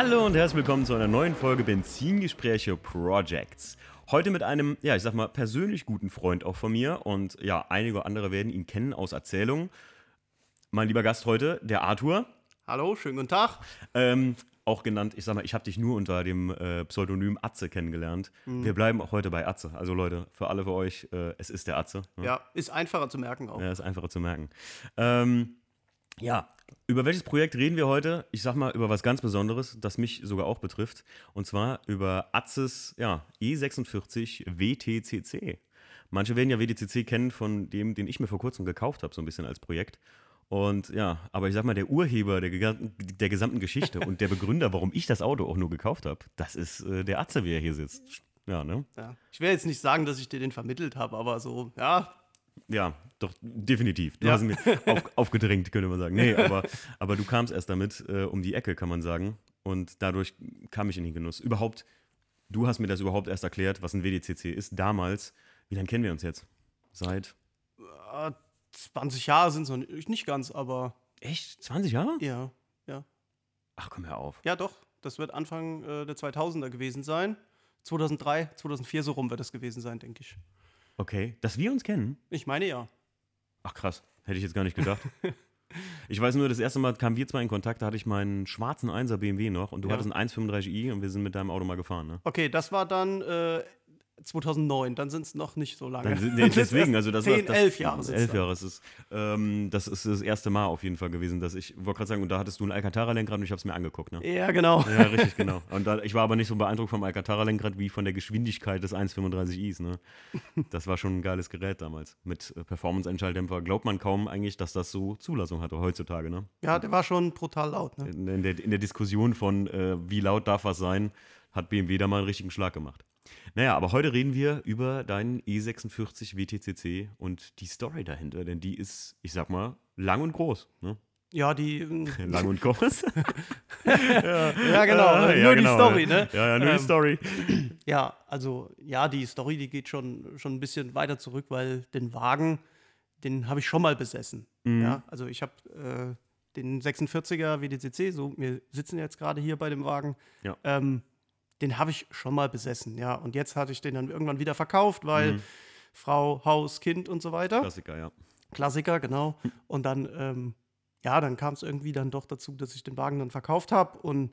Hallo und herzlich willkommen zu einer neuen Folge Benzingespräche Projects. Heute mit einem, ja, ich sag mal, persönlich guten Freund auch von mir und ja, einige andere werden ihn kennen aus Erzählungen. Mein lieber Gast heute, der Arthur. Hallo, schönen guten Tag. Ähm, auch genannt, ich sag mal, ich habe dich nur unter dem äh, Pseudonym Atze kennengelernt. Wir bleiben auch heute bei Atze. Also Leute, für alle für euch, äh, es ist der Atze. ne? Ja, ist einfacher zu merken auch. Ja, ist einfacher zu merken. Ähm, ja, über welches Projekt reden wir heute? Ich sag mal über was ganz Besonderes, das mich sogar auch betrifft. Und zwar über Atzes ja, E46 WTCC. Manche werden ja WTCC kennen von dem, den ich mir vor kurzem gekauft habe, so ein bisschen als Projekt. Und ja, aber ich sag mal, der Urheber der, gesamten- der gesamten Geschichte und der Begründer, warum ich das Auto auch nur gekauft habe, das ist äh, der Atze, wie er hier sitzt. Ja, ne? Ja. Ich will jetzt nicht sagen, dass ich dir den vermittelt habe, aber so, ja, Ja, doch, definitiv. Du Ja. hast mir auf, aufgedrängt, könnte man sagen. Nee, aber, aber du kamst erst damit äh, um die Ecke, kann man sagen. Und dadurch kam ich in den Genuss. Überhaupt, du hast mir das überhaupt erst erklärt, was ein WDCC ist. Damals, wie lange kennen wir uns jetzt? Seit, äh, 20 Jahre sind es noch nicht, ganz, aber echt? 20 Jahre? ja, ja. Ach, komm, hör auf. Ja, doch, das wird Anfang äh, der 2000er gewesen sein. 2003, 2004 so rum wird das gewesen sein, denke ich. Okay, dass wir uns kennen? Ich meine ja. Ach, krass. Hätte ich jetzt gar nicht gedacht. Ich weiß nur, das erste Mal kamen wir zwei in Kontakt, da hatte ich meinen schwarzen 1er BMW noch und du Ja. hattest einen 135i und wir sind mit deinem Auto mal gefahren, ne? Okay, das war dann äh, 2009, dann sind es noch nicht so lange. Dann, nee, deswegen, also das 10, war das, 11 Jahre sind's Elf dann. Jahre ist es. Ähm, das ist das erste Mal auf jeden Fall gewesen, dass ich wollte gerade sagen, und da hattest du ein Alcantara-Lenkrad und ich habe es mir angeguckt. Ne? Ja, genau. Ja, richtig, genau. Und da, ich war aber nicht so beeindruckt vom Alcantara-Lenkrad wie von der Geschwindigkeit des 135is. Ne? Das war schon ein geiles Gerät damals. Mit äh, Performance-Einschalldämpfer glaubt man kaum eigentlich, dass das so Zulassung hatte heutzutage. Ne? Ja, der war schon brutal laut. Ne? In, in, der, in der Diskussion von, äh, wie laut darf was sein, hat BMW da mal einen richtigen Schlag gemacht. Naja, aber heute reden wir über deinen E E46 WTCC und die Story dahinter, denn die ist, ich sag mal, lang und groß. Ne? Ja, die. ähm, Lang und groß. ja, genau. Ah, ja, nur genau, die Story, ja. ne? Ja, ja, nur die Ähm, Story. Ja, also ja, die Story, die geht schon, schon ein bisschen weiter zurück, weil den Wagen, den habe ich schon mal besessen. Mhm. Ja, also ich habe äh, den 46er WDCC, so wir sitzen jetzt gerade hier bei dem Wagen, Ja. ähm, den habe ich schon mal besessen, ja. Und jetzt hatte ich den dann irgendwann wieder verkauft, weil Mhm. Frau, Haus, Kind und so weiter. Klassiker, ja. Klassiker, genau. Und dann, ähm, ja, dann kam es irgendwie dann doch dazu, dass ich den Wagen dann verkauft habe. Und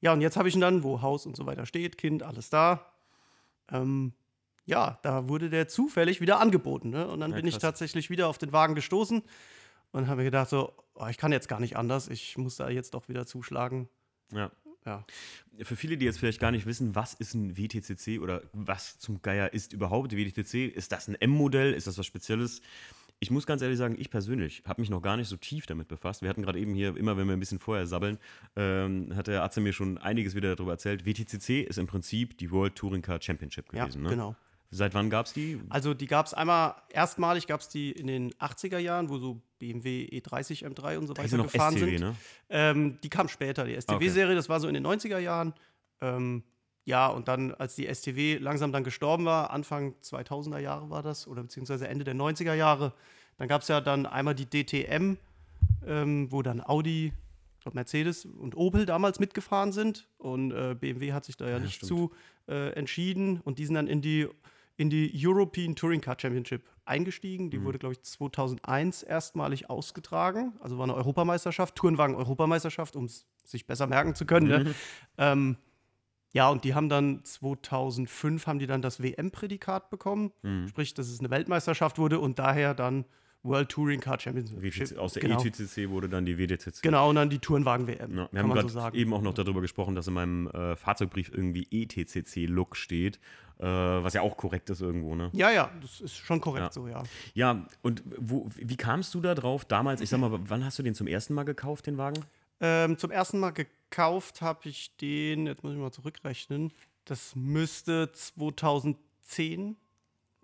ja, und jetzt habe ich ihn dann, wo Haus und so weiter steht, Kind, alles da. Ähm, ja, da wurde der zufällig wieder angeboten. Ne? Und dann Ja, bin ich krass. tatsächlich wieder auf den Wagen gestoßen und habe mir gedacht, so, oh, ich kann jetzt gar nicht anders, ich muss da jetzt doch wieder zuschlagen. ja. Ja. Für viele, die jetzt vielleicht gar nicht wissen, was ist ein WTCC oder was zum Geier ist überhaupt WTCC? Ist das ein M-Modell? Ist das was Spezielles? Ich muss ganz ehrlich sagen, ich persönlich habe mich noch gar nicht so tief damit befasst. Wir hatten gerade eben hier, immer wenn wir ein bisschen vorher sabbeln, ähm, hat der Atze mir schon einiges wieder darüber erzählt. WTCC ist im Prinzip die World Touring Car Championship Ja, gewesen. ne? Seit wann gab es die? Also die gab es einmal, erstmalig gab es die in den 80er Jahren, wo so BMW E30 M3 und so Da weiter ja gefahren STW, sind. ne? Ähm, die kam später, die STW-Serie, das war so in den 90er Jahren. Ähm, ja, und dann, als die STW langsam dann gestorben war, Anfang 2000er Jahre war das, oder beziehungsweise Ende der 90er Jahre, dann gab es ja dann einmal die DTM, ähm, wo dann Audi, ich glaube Mercedes und Opel damals mitgefahren sind. Und äh, BMW hat sich da ja, nicht stimmt. zu äh, entschieden. Und die sind dann in die, in die European Touring Car Championship eingestiegen. Mhm. Die wurde, glaube ich, 2001 erstmalig ausgetragen. Also war eine Europameisterschaft, Tourenwagen-Europameisterschaft, um es sich besser merken zu können. Mhm. Ne? Ähm, ja, und die haben dann 2005 haben die dann das WM-Prädikat bekommen, Mhm. sprich, dass es eine Weltmeisterschaft wurde und daher dann World Touring Car Championship. WTC, aus der genau. ETCC wurde dann die WTCC. Genau, und dann die Tourenwagen-WM, Ja, wir kann haben man gerade so sagen. eben auch noch darüber gesprochen, dass in meinem äh, Fahrzeugbrief irgendwie ETCC-Look steht, äh, was ja auch korrekt ist irgendwo, ne? Ja, ja, das ist schon korrekt Ja. so, ja. Ja, und wo, wie kamst du da drauf damals? Ich sag mal, wann hast du den zum ersten Mal gekauft, den Wagen? Ähm, zum ersten Mal gekauft habe ich den, jetzt muss ich mal zurückrechnen, das müsste 2010,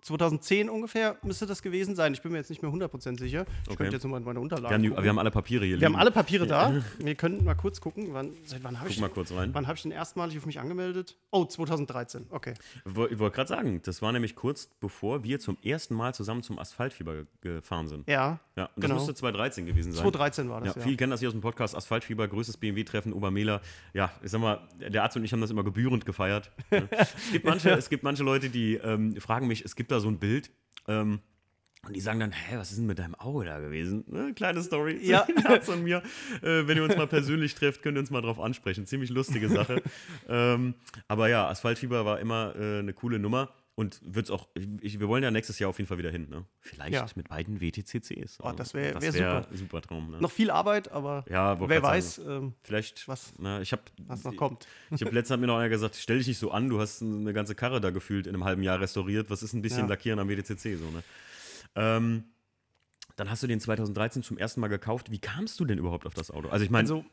2010 ungefähr müsste das gewesen sein. Ich bin mir jetzt nicht mehr 100% sicher. Ich Okay. könnte jetzt nochmal meine Wir Unterlagen haben, die, gucken. wir haben alle Papiere hier Wir haben liegen. alle Papiere da. Wir können mal kurz gucken. Wann, seit wann habe ich, mal kurz rein. wann hab ich denn erstmalig auf mich angemeldet? Oh, 2013. Okay. Ich wollte gerade sagen, das war nämlich kurz bevor wir zum ersten Mal zusammen zum Asphaltfieber ge- gefahren sind. Ja, Ja, das genau. müsste 2013 gewesen sein. 2013 war Ja, das, ja. viele kennen das hier aus dem Podcast Asphaltfieber, größtes BMW-Treffen, Obermehler. Ja, ich sag mal, der Arzt und ich haben das immer gebührend gefeiert. es, gibt manche, es gibt manche Leute, die ähm, fragen mich, es gibt da so ein Bild, ähm, und die sagen dann, hä, was ist denn mit deinem Auge da gewesen? Ne, kleine Story. Ja. zwischen Arzt und mir. Äh, wenn ihr uns mal persönlich trefft, könnt ihr uns mal drauf ansprechen. Ziemlich lustige Sache. ähm, aber ja, Asphaltfieber war immer äh, eine coole Nummer. Und wird's auch, ich, wir wollen ja nächstes Jahr auf jeden Fall wieder hin, ne? Vielleicht Ja. mit beiden WTCCs. Oh, das wär- das wär super. super Traum, ne? Noch viel Arbeit, aber Ja, wer weiß, ähm, Vielleicht, was- na, ich habe was noch kommt. ich hab letztens hat mir noch einer gesagt, stell dich nicht so an, du hast eine ganze Karre da gefühlt in einem halben Jahr restauriert, was ist ein bisschen Ja. Lackieren am WTCC so, ne? Ähm, dann hast du den 2013 zum ersten Mal gekauft. Wie kamst du denn überhaupt auf das Auto? Also ich meine, Also,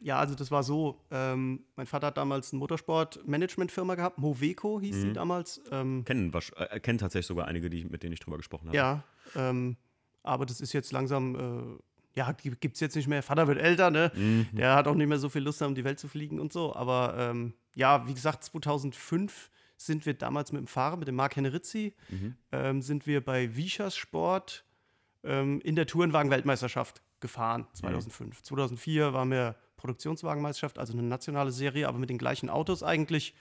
ja, also das war so. Ähm, mein Vater hat damals eine Motorsport-Management-Firma gehabt. Moveco hieß Mhm. sie damals. Ähm, kennen, wasch- äh, kennen tatsächlich sogar einige, die, mit denen ich drüber gesprochen habe. ja, ähm, aber das ist jetzt langsam, äh, ja, gibt es jetzt nicht mehr. Vater wird älter, ne? Mhm. Der hat auch nicht mehr so viel Lust, um die Welt zu fliegen und so. Aber ähm, ja, wie gesagt, 2005 sind wir damals mit dem Fahrer, mit dem Marc Hennerizzi, Mhm. ähm, sind wir bei Vichas Sport ähm, in der Tourenwagen-Weltmeisterschaft gefahren, 2005. 2004 waren wir Produktionswagenmeisterschaft, also eine nationale Serie, aber mit den gleichen Autos eigentlich,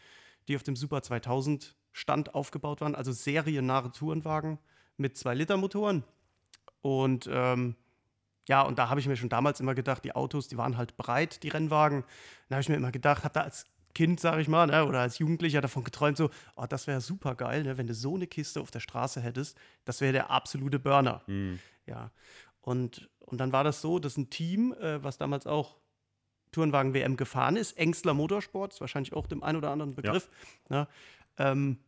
die auf dem Super 2000 Stand aufgebaut waren, also seriennahe Tourenwagen mit 2-Liter-Motoren. Und ähm, ja, und da habe ich mir schon damals immer gedacht, die Autos, die waren halt breit, die Rennwagen. Da habe ich mir immer gedacht, habe da als Kind, sage ich mal, ne, oder als Jugendlicher davon geträumt, so, oh, das wäre super geil, ne, wenn du so eine Kiste auf der Straße hättest. Das wäre der absolute Burner. Mhm. Ja. Und, und dann war das so, dass ein Team, äh, was damals auch Tourenwagen WM gefahren ist, Engstler Motorsport, ist wahrscheinlich auch dem einen oder anderen Begriff, ne, ähm,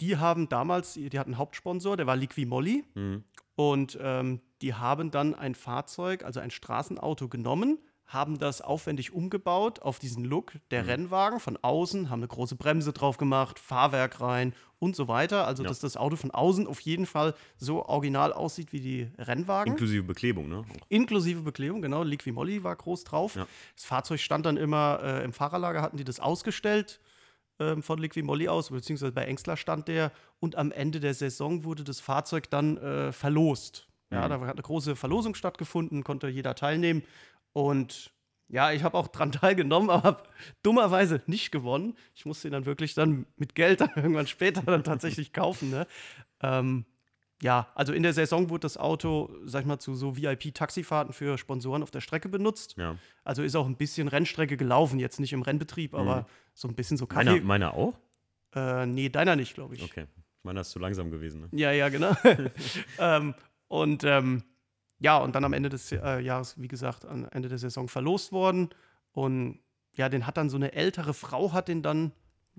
die haben damals, die hatten einen Hauptsponsor, der war Liqui-Moly. Mhm. Und ähm, die haben dann ein Fahrzeug, also ein Straßenauto genommen, haben das aufwendig umgebaut auf diesen Look der Mhm. Rennwagen von außen, haben eine große Bremse drauf gemacht, Fahrwerk rein und so weiter. Also, Ja. dass das Auto von außen auf jeden Fall so original aussieht wie die Rennwagen. Inklusive Beklebung, ne? Auch. Inklusive Beklebung, genau. Liqui Moly war groß drauf. Ja. Das Fahrzeug stand dann immer äh, im Fahrerlager, hatten die das ausgestellt ähm, von Liqui Moly aus, beziehungsweise bei Engstler stand der. Und am Ende der Saison wurde das Fahrzeug dann äh, verlost. Ja, Mhm. da hat eine große Verlosung stattgefunden, konnte jeder teilnehmen. Und ja, ich habe auch dran teilgenommen, aber habe dummerweise nicht gewonnen. Ich musste ihn dann wirklich dann mit Geld dann irgendwann später dann tatsächlich kaufen. Ne? Ähm, ja, also in der Saison wurde das Auto, sag ich mal, zu so VIP-Taxifahrten für Sponsoren auf der Strecke benutzt. Ja. Also ist auch ein bisschen Rennstrecke gelaufen, jetzt nicht im Rennbetrieb, aber so ein bisschen so Meiner, Kaffee. meiner auch? Äh, nee, deiner nicht, glaube ich. Okay. Meiner ist zu langsam gewesen, ne? Ja, ja, genau. ähm, und ähm, ja, und dann am Ende des äh, Jahres, wie gesagt, am Ende der Saison verlost worden. Und ja, den hat dann so eine ältere Frau, hat den dann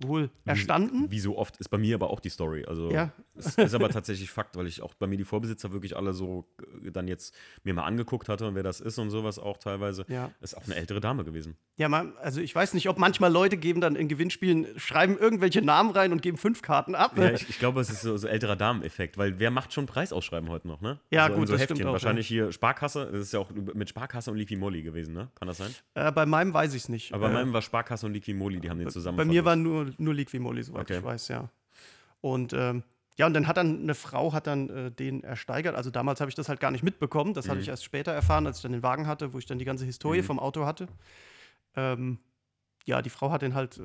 wohl erstanden. Wie so oft ist bei mir aber auch die Story. Also Ja. es ist aber tatsächlich Fakt, weil ich auch bei mir die Vorbesitzer wirklich alle so äh, dann jetzt mir mal angeguckt hatte und wer das ist und sowas auch teilweise. Ja. Ist auch eine ältere Dame gewesen. Ja, man, also ich weiß nicht, ob manchmal Leute geben dann in Gewinnspielen, schreiben irgendwelche Namen rein und geben fünf Karten ab. Ja, ich, ich glaube, es ist so, so älterer Dameneffekt, weil wer macht schon Preisausschreiben heute noch, ne? Ja, so in gut, so das Heftchen. stimmt auch, Wahrscheinlich hier Sparkasse, das ist ja auch mit Sparkasse und Liqui Moly gewesen, ne? Kann das sein? Äh, bei meinem weiß ich es nicht. Aber bei äh, meinem war Sparkasse und Liqui Moly, die haben den zusammen Bei mir war verlost. Nur, nur Liqui-Moly, soweit Okay. ich weiß, ja. Und ähm, ja, und dann hat dann eine Frau hat dann äh, den ersteigert. Also damals habe ich das halt gar nicht mitbekommen. Das Mhm. habe ich erst später erfahren, als ich dann den Wagen hatte, wo ich dann die ganze Historie Mhm. vom Auto hatte. Ähm, ja, die Frau hat den halt äh,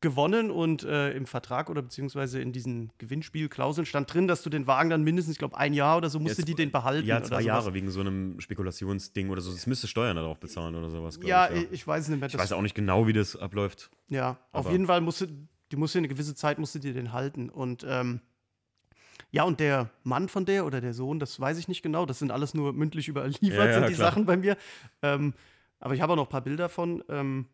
gewonnen und äh, im Vertrag oder beziehungsweise in diesen Gewinnspielklauseln stand drin, dass du den Wagen dann mindestens, ich glaube, ein Jahr oder so musste Jetzt- die den behalten. Ja, zwei. Jahre wegen so einem Spekulationsding oder so. Das müsste Steuern darauf bezahlen oder sowas, Ja, ich. ich, ich weiß nicht mehr. Ich weiß auch nicht genau, wie das abläuft. Ja, auf Aber- jeden Fall musste, die musste eine gewisse Zeit musste die den halten. Und ähm, ja, und der Mann von der oder der Sohn, das weiß ich nicht genau, das sind alles nur mündlich überliefert, Ja, ja, sind die klar. Sachen bei mir. Ähm, aber ich habe auch noch ein paar Bilder von. Ähm,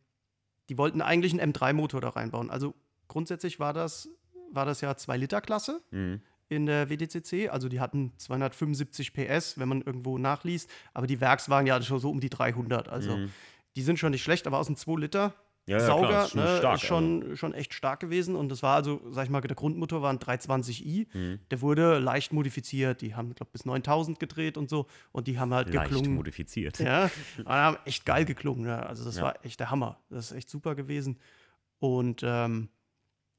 die wollten eigentlich einen M3-Motor da reinbauen. Also grundsätzlich war das, war das ja 2-Liter-Klasse Mhm. in der WDCC. Also die hatten 275 PS, wenn man irgendwo nachliest. Aber die Werkswagen ja schon so um die 300. Also Mhm. die sind schon nicht schlecht, aber aus dem 2 Liter Ja, ja, Sauger ist schon ne, stark, ist schon, schon echt stark gewesen. Und das war also, sag ich mal, der Grundmotor war ein 320i. Mhm. Der wurde leicht modifiziert. Die haben, glaube bis 9000 gedreht und so. Und die haben halt Leicht geklungen. modifiziert. Ja, und haben echt geil geklungen. Ja. Also das Ja. war echt der Hammer. Das ist echt super gewesen. Und ähm,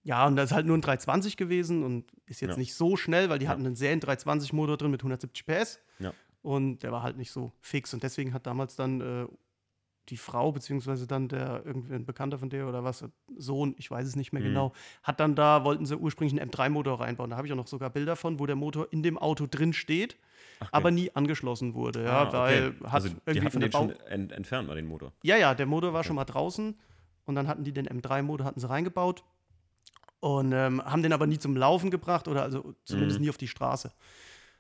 ja, und das ist halt nur ein 320 gewesen und ist jetzt Ja. nicht so schnell, weil die Ja. hatten einen Serien 320 Motor drin mit 170 PS. Ja. Und der war halt nicht so fix. Und deswegen hat damals dann äh, die Frau, beziehungsweise dann der irgendwie ein Bekannter von der oder was, Sohn, ich weiß es nicht mehr Mhm. genau, hat dann da, wollten sie ursprünglich einen M3-Motor reinbauen. Da habe ich auch noch sogar Bilder von, wo der Motor in dem Auto drin steht, Ach, aber nie angeschlossen wurde. Ja, Ah, okay. weil hat also die irgendwie von der den Bau schon ent entfernt, mal den Motor. ja, ja, der Motor war Okay. schon mal draußen und dann hatten die den M3-Motor hatten sie reingebaut und ähm, haben den aber nie zum Laufen gebracht oder also zumindest Mhm. nie auf die Straße.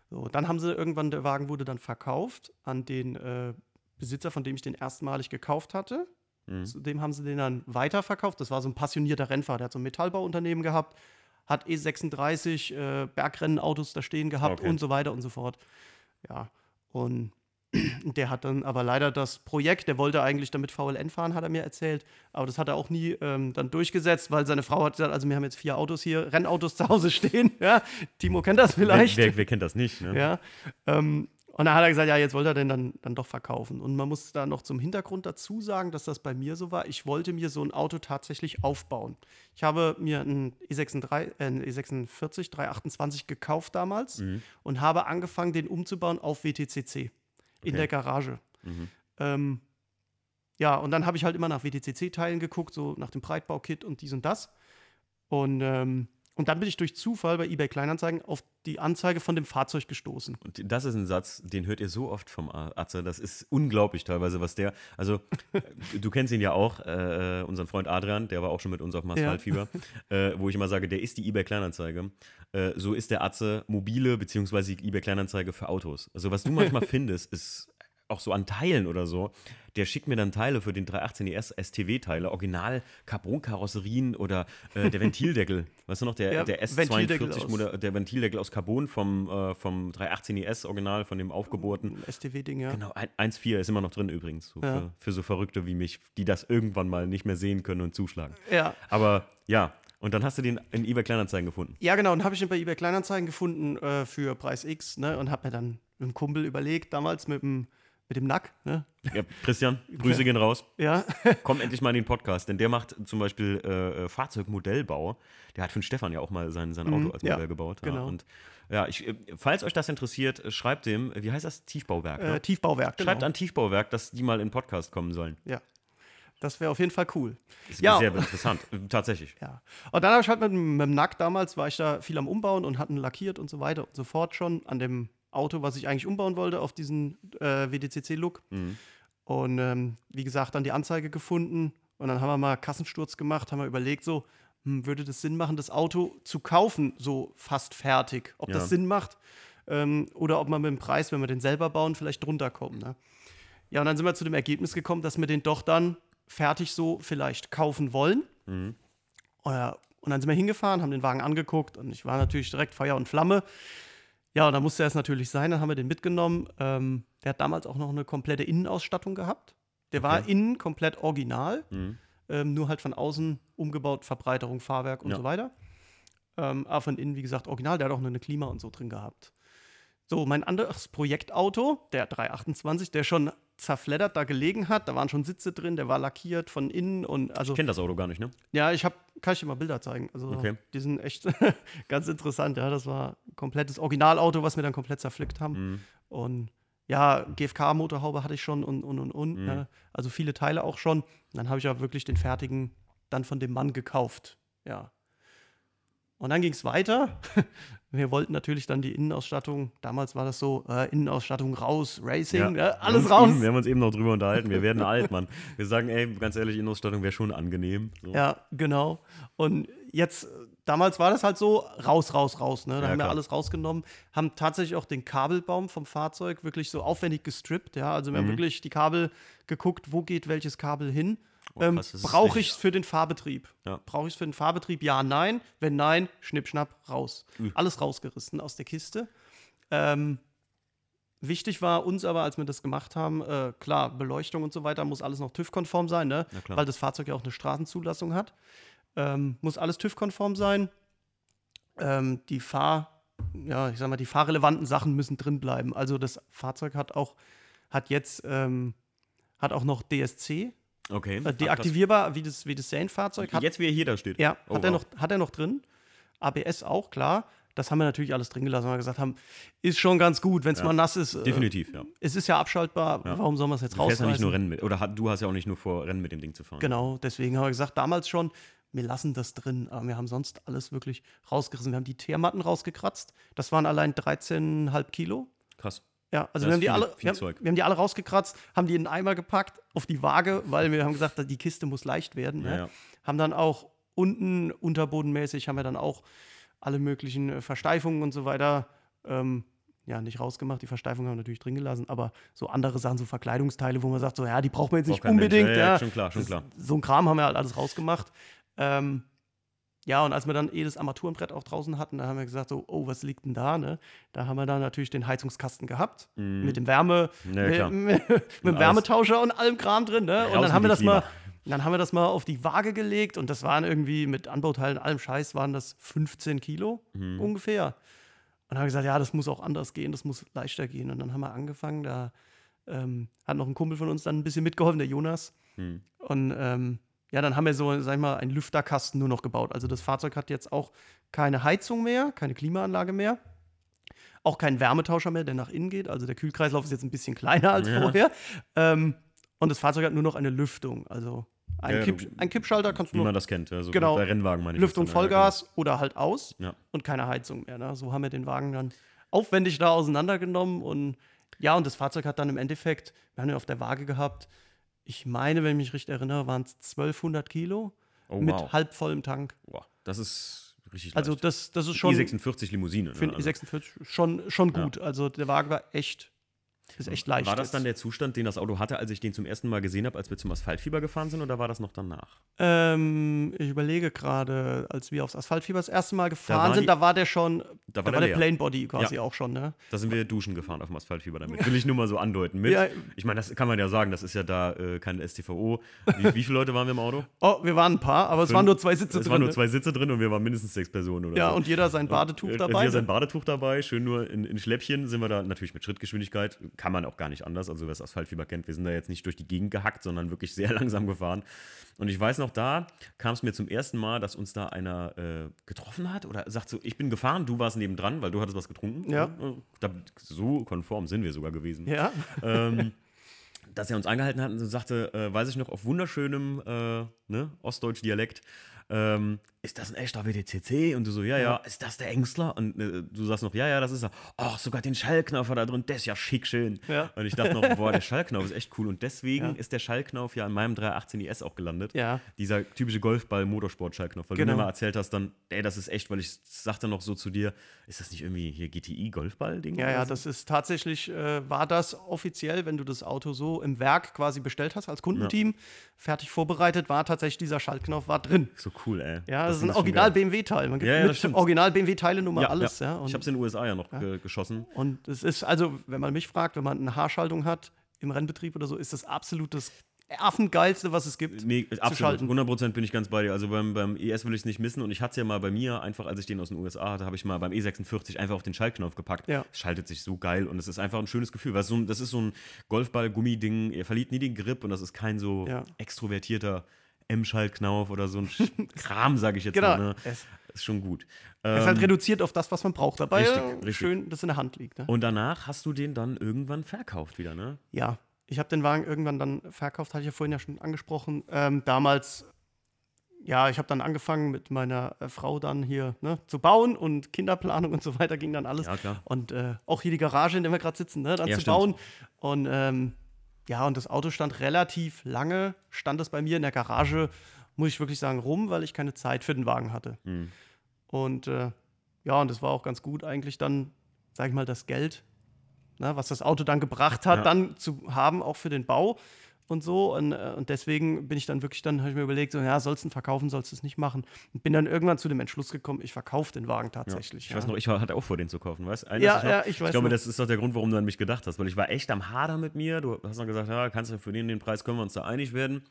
So, dann haben sie irgendwann, der Wagen wurde dann verkauft an den äh, Besitzer, von dem ich den erstmalig gekauft hatte. Mhm. Zudem haben sie den dann weiterverkauft. Das war so ein passionierter Rennfahrer, der hat so ein Metallbauunternehmen gehabt, hat E36 äh, Bergrennenautos da stehen gehabt Okay. und so weiter und so fort. Ja, und der hat dann aber leider das Projekt, der wollte eigentlich damit VLN fahren, hat er mir erzählt, aber das hat er auch nie ähm, dann durchgesetzt, weil seine Frau hat gesagt, also wir haben jetzt vier Autos hier, Rennautos zu Hause stehen, ja, Timo kennt das vielleicht. Wer, wer, wer kennt das nicht? Ne? Ja. Ähm, und dann hat er gesagt, ja, jetzt wollte er den dann, dann doch verkaufen. Und man muss da noch zum Hintergrund dazu sagen, dass das bei mir so war. Ich wollte mir so ein Auto tatsächlich aufbauen. Ich habe mir einen E36, äh, einen E46 328 gekauft damals Mhm. und habe angefangen, den umzubauen auf WTCC in Okay. der Garage. Mhm. Ähm, ja, und dann habe ich halt immer nach WTCC-Teilen geguckt, so nach dem Breitbaukit und dies und das. Und, ähm, und dann bin ich durch Zufall bei eBay Kleinanzeigen auf die Anzeige von dem Fahrzeug gestoßen. Und das ist ein Satz, den hört ihr so oft vom Atze. Das ist unglaublich teilweise, was der. Also, äh, du kennst ihn ja auch, äh, unseren Freund Adrian, der war auch schon mit uns auf dem Ja. Äh, wo ich immer sage, der ist die eBay Kleinanzeige. Äh, so ist der Atze mobile, beziehungsweise eBay Kleinanzeige für Autos. Also, was du manchmal findest, ist auch so an Teilen oder so. Der schickt mir dann Teile für den 318 ES STW-Teile, original Carbon-Karosserien oder äh, der Ventildeckel. Weißt du noch, der, Ja, der Ventildeckel S42 aus- Moder- der Ventildeckel aus Carbon vom, äh, vom 318 ES Original, von dem Aufgebohrten. STW-Ding, ja. Genau, ein- 1,4 ist immer noch drin übrigens. So Ja. für, für so Verrückte wie mich, die das irgendwann mal nicht mehr sehen können und zuschlagen. Ja. Aber ja, und dann hast du den in eBay Kleinanzeigen gefunden. Ja, genau. Und habe ich ihn bei eBay Kleinanzeigen gefunden äh, für Preis X, ne? Und habe mir dann mit dem Kumpel überlegt, damals mit dem, mit dem Nack, ne? Ja, Christian, Grüße gehen raus. Ja. Komm endlich mal in den Podcast, denn der macht zum Beispiel äh, äh, Fahrzeugmodellbau. Der hat für den Stefan ja auch mal sein, sein Auto Mhm, als ja, Modell gebaut. Ja. genau. Und ja, ich, äh, falls euch das interessiert, äh, schreibt dem, wie heißt das? Tiefbauwerk. Ne? äh, Tiefbauwerk. Schreibt genau. an Tiefbauwerk, dass die mal in den Podcast kommen sollen. Ja. Das wäre auf jeden Fall cool. Das ist Ja. sehr interessant, tatsächlich. Ja. Und dann habe ich halt mit, dem- mit dem Nack damals, war ich da viel am Umbauen und hatten lackiert und so weiter und so fort schon an dem Auto, was ich eigentlich umbauen wollte, auf diesen äh, WDCC-Look. Mhm. Und ähm, wie gesagt, dann die Anzeige gefunden und dann haben wir mal Kassensturz gemacht, haben wir überlegt, so, hm, würde das Sinn machen, das Auto zu kaufen, so fast fertig? Ob Ja. das Sinn macht ähm, oder ob man mit dem Preis, wenn wir den selber bauen, vielleicht drunter kommen. Ne? Ja, und dann sind wir zu dem Ergebnis gekommen, dass wir den doch dann fertig so vielleicht kaufen wollen. Mhm. Äh, Und dann sind wir hingefahren, haben den Wagen angeguckt und ich war natürlich direkt Feuer und Flamme. Ja, und da musste es natürlich sein, dann haben wir den mitgenommen. Ähm, der hat damals auch noch eine komplette Innenausstattung gehabt. Der war Okay. innen komplett original, Mhm. ähm, nur halt von außen umgebaut, Verbreiterung, Fahrwerk und Ja. so weiter. Ähm, aber von innen, wie gesagt, original. Der hat auch eine Klima und so drin gehabt. So, mein anderes Projektauto, der 328, der schon zerfleddert da gelegen hat. Da waren schon Sitze drin, der war lackiert von innen und also. Ich kenne das Auto gar nicht, ne? Ja, ich habe, kann ich dir mal Bilder zeigen. Also Okay. die sind echt ganz interessant. Ja, das war ein komplettes Originalauto, was wir dann komplett zerpflückt haben. Mhm. Und ja, GFK-Motorhaube hatte ich schon und und und und. Mhm. Ja, also viele Teile auch schon. Und dann habe ich ja wirklich den fertigen dann von dem Mann gekauft. Ja. Und dann ging es weiter. Wir wollten natürlich dann die Innenausstattung, damals war das so, äh, Innenausstattung raus, Racing, Ja. ja, alles Wir haben raus. Eben, wir haben uns eben noch drüber unterhalten. Wir werden alt, Mann. Wir sagen, ey, ganz ehrlich, Innenausstattung wäre schon angenehm. So. Ja, genau. Und jetzt, äh, damals war das halt so, raus, raus, raus. Ne? Da Ja, haben wir klar. alles rausgenommen, haben tatsächlich auch den Kabelbaum vom Fahrzeug wirklich so aufwendig gestrippt. Ja? Also wir haben Mhm. wirklich die Kabel geguckt, wo geht welches Kabel hin. Oh, ähm, Brauche ich es für den Fahrbetrieb? Ja. Brauche ich es für den Fahrbetrieb? Ja, nein. Wenn nein, schnipp, schnapp, raus. Mhm. Alles rausgerissen aus der Kiste. Ähm, Wichtig war uns aber, als wir das gemacht haben, äh, klar, Beleuchtung und so weiter muss alles noch TÜV-konform sein, ne? weil das Fahrzeug ja auch eine Straßenzulassung hat. Ähm, muss alles TÜV-konform sein. Ähm, die Fahr, ja, ich sag mal, die fahrrelevanten Sachen müssen drin bleiben. Also das Fahrzeug hat auch, hat jetzt, ähm, hat auch noch DSC. Okay. Äh, deaktivierbar, wie das, wie das Seine-Fahrzeug. Jetzt, wie er hier da steht. Ja, oh, hat, er noch, hat er noch drin. ABS auch, klar. Das haben wir natürlich alles drin gelassen, weil wir gesagt haben, ist schon ganz gut, wenn es ja. mal nass ist. Äh, Definitiv, ja. Es ist ja abschaltbar, ja. warum soll man es jetzt rausreißen? Ja nicht nur Rennen mit, oder du hast ja auch nicht nur vor, Rennen mit dem Ding zu fahren. Genau, deswegen haben wir gesagt, damals schon, wir lassen das drin, aber wir haben sonst alles wirklich rausgerissen. Wir haben die Teermatten rausgekratzt, das waren allein 13,5 Kilo. Krass. Ja, also wir haben, die alle, wir, haben, wir haben, die alle rausgekratzt, haben die in einen Eimer gepackt auf die Waage, weil wir haben gesagt, die Kiste muss leicht werden. Ne? Ja, haben dann auch unten unterbodenmäßig, haben wir dann auch alle möglichen äh, Versteifungen und so weiter. Ähm, ja, nicht rausgemacht, die Versteifung haben wir natürlich drin gelassen, aber so andere Sachen, so Verkleidungsteile, wo man sagt, so, ja, die braucht man jetzt nicht unbedingt. Ja, ja, ja, schon klar, schon klar. so ein Kram haben wir halt alles rausgemacht. Ähm, ja, und als wir dann eh das Armaturenbrett auch draußen hatten, da haben wir gesagt, so, oh, was liegt denn da? Ne? Da haben wir dann natürlich den Heizungskasten gehabt, mm. mit dem Wärme, ja, mit, mit, dem Wärmetauscher und allem Kram drin. Ne? Und dann haben wir das mal dann haben wir das mal auf die Waage gelegt und das waren irgendwie mit Anbauteilen, allem Scheiß, waren das 15 Kilo mhm. ungefähr. Und dann haben wir gesagt, ja, das muss auch anders gehen, das muss leichter gehen. Und dann haben wir angefangen, da ähm, hat noch ein Kumpel von uns dann ein bisschen mitgeholfen, der Jonas. Mhm. Und ähm, ja, dann haben wir so, sag ich mal, einen Lüfterkasten nur noch gebaut. Also das Fahrzeug hat jetzt auch keine Heizung mehr, keine Klimaanlage mehr. Auch keinen Wärmetauscher mehr, der nach innen geht. Also der Kühlkreislauf ist jetzt ein bisschen kleiner als ja. vorher. Ähm, und das Fahrzeug hat nur noch eine Lüftung. Also ein, ja, Kipp, ein Kippschalter kannst du Wie man das kennt, also genau, bei Rennwagen meine ich. Lüftung dann, Vollgas ja, genau. oder halt aus ja. und keine Heizung mehr. Ne? So haben wir den Wagen dann aufwendig da auseinandergenommen und ja, und das Fahrzeug hat dann im Endeffekt, wir haben ihn auf der Waage gehabt, ich meine, wenn ich mich richtig erinnere, waren es 1200 Kilo oh, mit wow. halb vollem Tank. Wow, das ist richtig Also das, das ist schon. E46 Limousine. Ne? Für also. E46 schon, schon gut. Also der Wagen war echt ist echt leicht. War das dann der Zustand, den das Auto hatte, als ich den zum ersten Mal gesehen habe, als wir zum Asphaltfieber gefahren sind, oder war das noch danach? Ähm, ich überlege gerade, als wir aufs Asphaltfieber das erste Mal gefahren da sind, die, da war der schon, da war, da der, der Plain Body quasi ja. auch schon, ne? Da sind wir duschen gefahren auf dem Asphaltfieber damit. Will ich nur mal so andeuten. Mit, ja. Ich meine, das kann man ja sagen, das ist ja da äh, kein STVO. Wie, wie, viele Leute waren wir im Auto? Oh, wir waren ein paar, aber Fünf, es waren nur zwei Sitze es drin. Es waren nur ne? zwei Sitze drin und wir waren mindestens sechs Personen oder ja, so. und jeder sein Badetuch dabei. Jeder sein Badetuch dabei, schön nur in, in Schläppchen sind wir da natürlich mit Schrittgeschwindigkeit. Kann man auch gar nicht anders. Also wer das Asphaltfieber kennt, wir sind da jetzt nicht durch die Gegend gehackt, sondern wirklich sehr langsam gefahren. Und ich weiß noch, da kam es mir zum ersten Mal, dass uns da einer äh, getroffen hat oder sagt so, ich bin gefahren, du warst nebendran, weil du hattest was getrunken. Ja. Äh, so konform sind wir sogar gewesen. Ja. Ähm, dass er uns angehalten hat und sagte, äh, weiß ich noch, auf wunderschönem äh, ne, Ostdeutsch-Dialekt, ähm, ist das ein echter WDCC? Und du so, ja, ja, ja. ist das der Ängstler? Und äh, du sagst noch, ja, ja, das ist er. Ach, sogar den Schallknauf da drin, der ist ja schick schön. Ja. Und ich dachte noch, boah, der Schallknauf ist echt cool. Und deswegen ja. ist der Schallknauf ja in meinem 318 IS auch gelandet. Ja. Dieser typische Golfball-Motorsport-Schallknauf. Weil genau. du mir mal erzählt hast, dann, ey, das ist echt, weil ich sagte noch so zu dir, ist das nicht irgendwie hier GTI-Golfball-Ding? Ja, ja, so? das ist tatsächlich, äh, war das offiziell, wenn du das Auto so im Werk quasi bestellt hast als Kundenteam, fertig vorbereitet, war tatsächlich dieser Schaltknauf war drin. So cool, ey. Ja, das, das ist ein Original-BMW-Teil. Man gibt ja, ja, Original-BMW-Teile-Nummer ja, alles. Ja. ich habe es in den USA ja noch geschossen. Und es ist, also, wenn man mich fragt, wenn man eine Haarschaltung hat im Rennbetrieb oder so, ist das absolut das Affengeilste, was es gibt. Nee, absolut. 100% bin ich ganz bei dir. Also beim, beim ES will ich es nicht missen. Und ich hatte es ja mal bei mir, einfach als ich den aus den USA hatte, habe ich mal beim E46 einfach auf den Schaltknopf gepackt. Ja. Es schaltet sich so geil und es ist einfach ein schönes Gefühl. Weil so, das ist so ein Golfball-Gummiding. Er verliert nie den Grip und das ist kein so ja. extrovertierter M-Schaltknauf oder so ein Kram, sage ich jetzt genau. mal. Ne? Es ist schon gut. Es ist halt ähm, reduziert auf das, was man braucht. Dabei richtig, richtig. schön, dass in der Hand liegt. Ne? Und danach hast du den dann irgendwann verkauft wieder, ne? Ja, ich habe den Wagen irgendwann dann verkauft, hatte ich ja vorhin ja schon angesprochen. Ähm, damals, ja, ich habe dann angefangen mit meiner äh, Frau dann hier ne, zu bauen und Kinderplanung und so weiter ging dann alles. Ja, klar. Und äh, auch hier die Garage, in der wir gerade sitzen, ne, dann ja, zu stimmt. bauen. Und ähm, ja, und das Auto stand relativ lange, stand es bei mir in der Garage, muss ich wirklich sagen, rum, weil ich keine Zeit für den Wagen hatte. Mhm. Und äh, ja, und das war auch ganz gut eigentlich dann, sag ich mal, das Geld, ne, was das Auto dann gebracht hat, ja. dann zu haben, auch für den Bau. Und so. Und, äh, und deswegen bin ich dann wirklich, dann habe ich mir überlegt, so, ja, sollst du ihn verkaufen, sollst du es nicht machen. Und bin dann irgendwann zu dem Entschluss gekommen, ich verkaufe den Wagen tatsächlich. Ja. Ich ja. weiß noch, ich hatte auch vor, den zu kaufen, weißt du? Ja, ja, ich weiß Ich glaube, noch. das ist doch der Grund, warum du an mich gedacht hast, weil ich war echt am Hader mit mir. Du hast dann gesagt, ja, kannst du für den, den Preis, können wir uns da einig werden.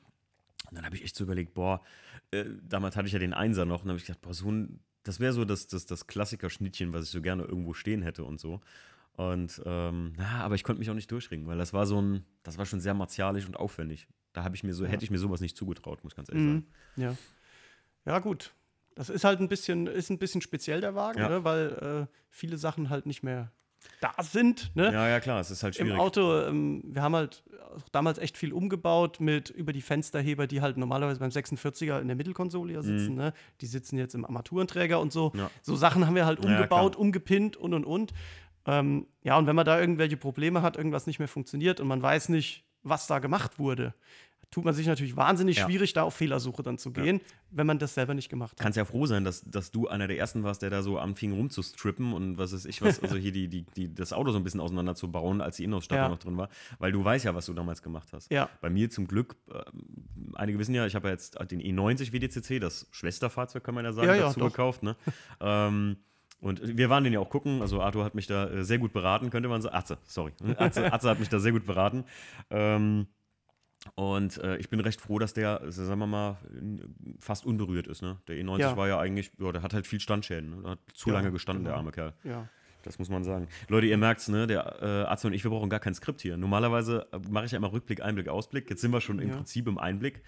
Und dann habe ich echt so überlegt, boah, äh, damals hatte ich ja den Einser noch und habe ich gedacht, boah, so ein, das wäre so das, das, das Klassiker-Schnittchen, was ich so gerne irgendwo stehen hätte und so. Und ähm, na, aber ich konnte mich auch nicht durchringen, weil das war so ein, das war schon sehr martialisch und aufwendig. Da habe ich mir so, ja. hätte ich mir sowas nicht zugetraut, muss ich ganz ehrlich mhm. sagen. Ja. Ja, gut. Das ist halt ein bisschen, ist ein bisschen speziell, der Wagen, ja. ne? weil äh, viele Sachen halt nicht mehr da sind. Ne? Ja, ja, klar, es ist halt schwierig. Im Auto, ähm, wir haben halt damals echt viel umgebaut mit über die Fensterheber, die halt normalerweise beim 46er in der Mittelkonsole ja sitzen. Mhm. Ne? Die sitzen jetzt im Armaturenträger und so. Ja. So Sachen haben wir halt umgebaut, ja, umgepinnt und und und. Ähm, ja, und wenn man da irgendwelche Probleme hat, irgendwas nicht mehr funktioniert und man weiß nicht, was da gemacht wurde, tut man sich natürlich wahnsinnig ja. schwierig, da auf Fehlersuche dann zu gehen, ja. wenn man das selber nicht gemacht hat. Kannst ja froh sein, dass, dass du einer der ersten warst, der da so anfing rumzustrippen und was ist ich was, also hier die, die, die, das Auto so ein bisschen auseinanderzubauen, als die Innenausstattung ja. noch drin war, weil du weißt ja, was du damals gemacht hast. Ja. Bei mir zum Glück, äh, einige wissen ja, ich habe ja jetzt den E90 WDCC, das Schwesterfahrzeug, kann man ja sagen, dazu doch. gekauft, ne? ähm, und wir waren den ja auch gucken. Also Arthur hat mich da äh, sehr gut beraten, könnte man sagen. Atze, sorry. Atze, Atze hat mich da sehr gut beraten. Ähm, und äh, ich bin recht froh, dass der, sagen wir mal, fast unberührt ist. Ne? Der E90 ja. war ja eigentlich, ja, der hat halt viel Standschäden. Ne? Hat zu ja, lange gestanden, genau. der arme Kerl. Ja. Das muss man sagen. Leute, ihr merkt es, ne? Der äh, Atze und ich, wir brauchen gar kein Skript hier. Normalerweise äh, mache ich ja immer Rückblick, Einblick, Ausblick. Jetzt sind wir schon im Prinzip im Einblick.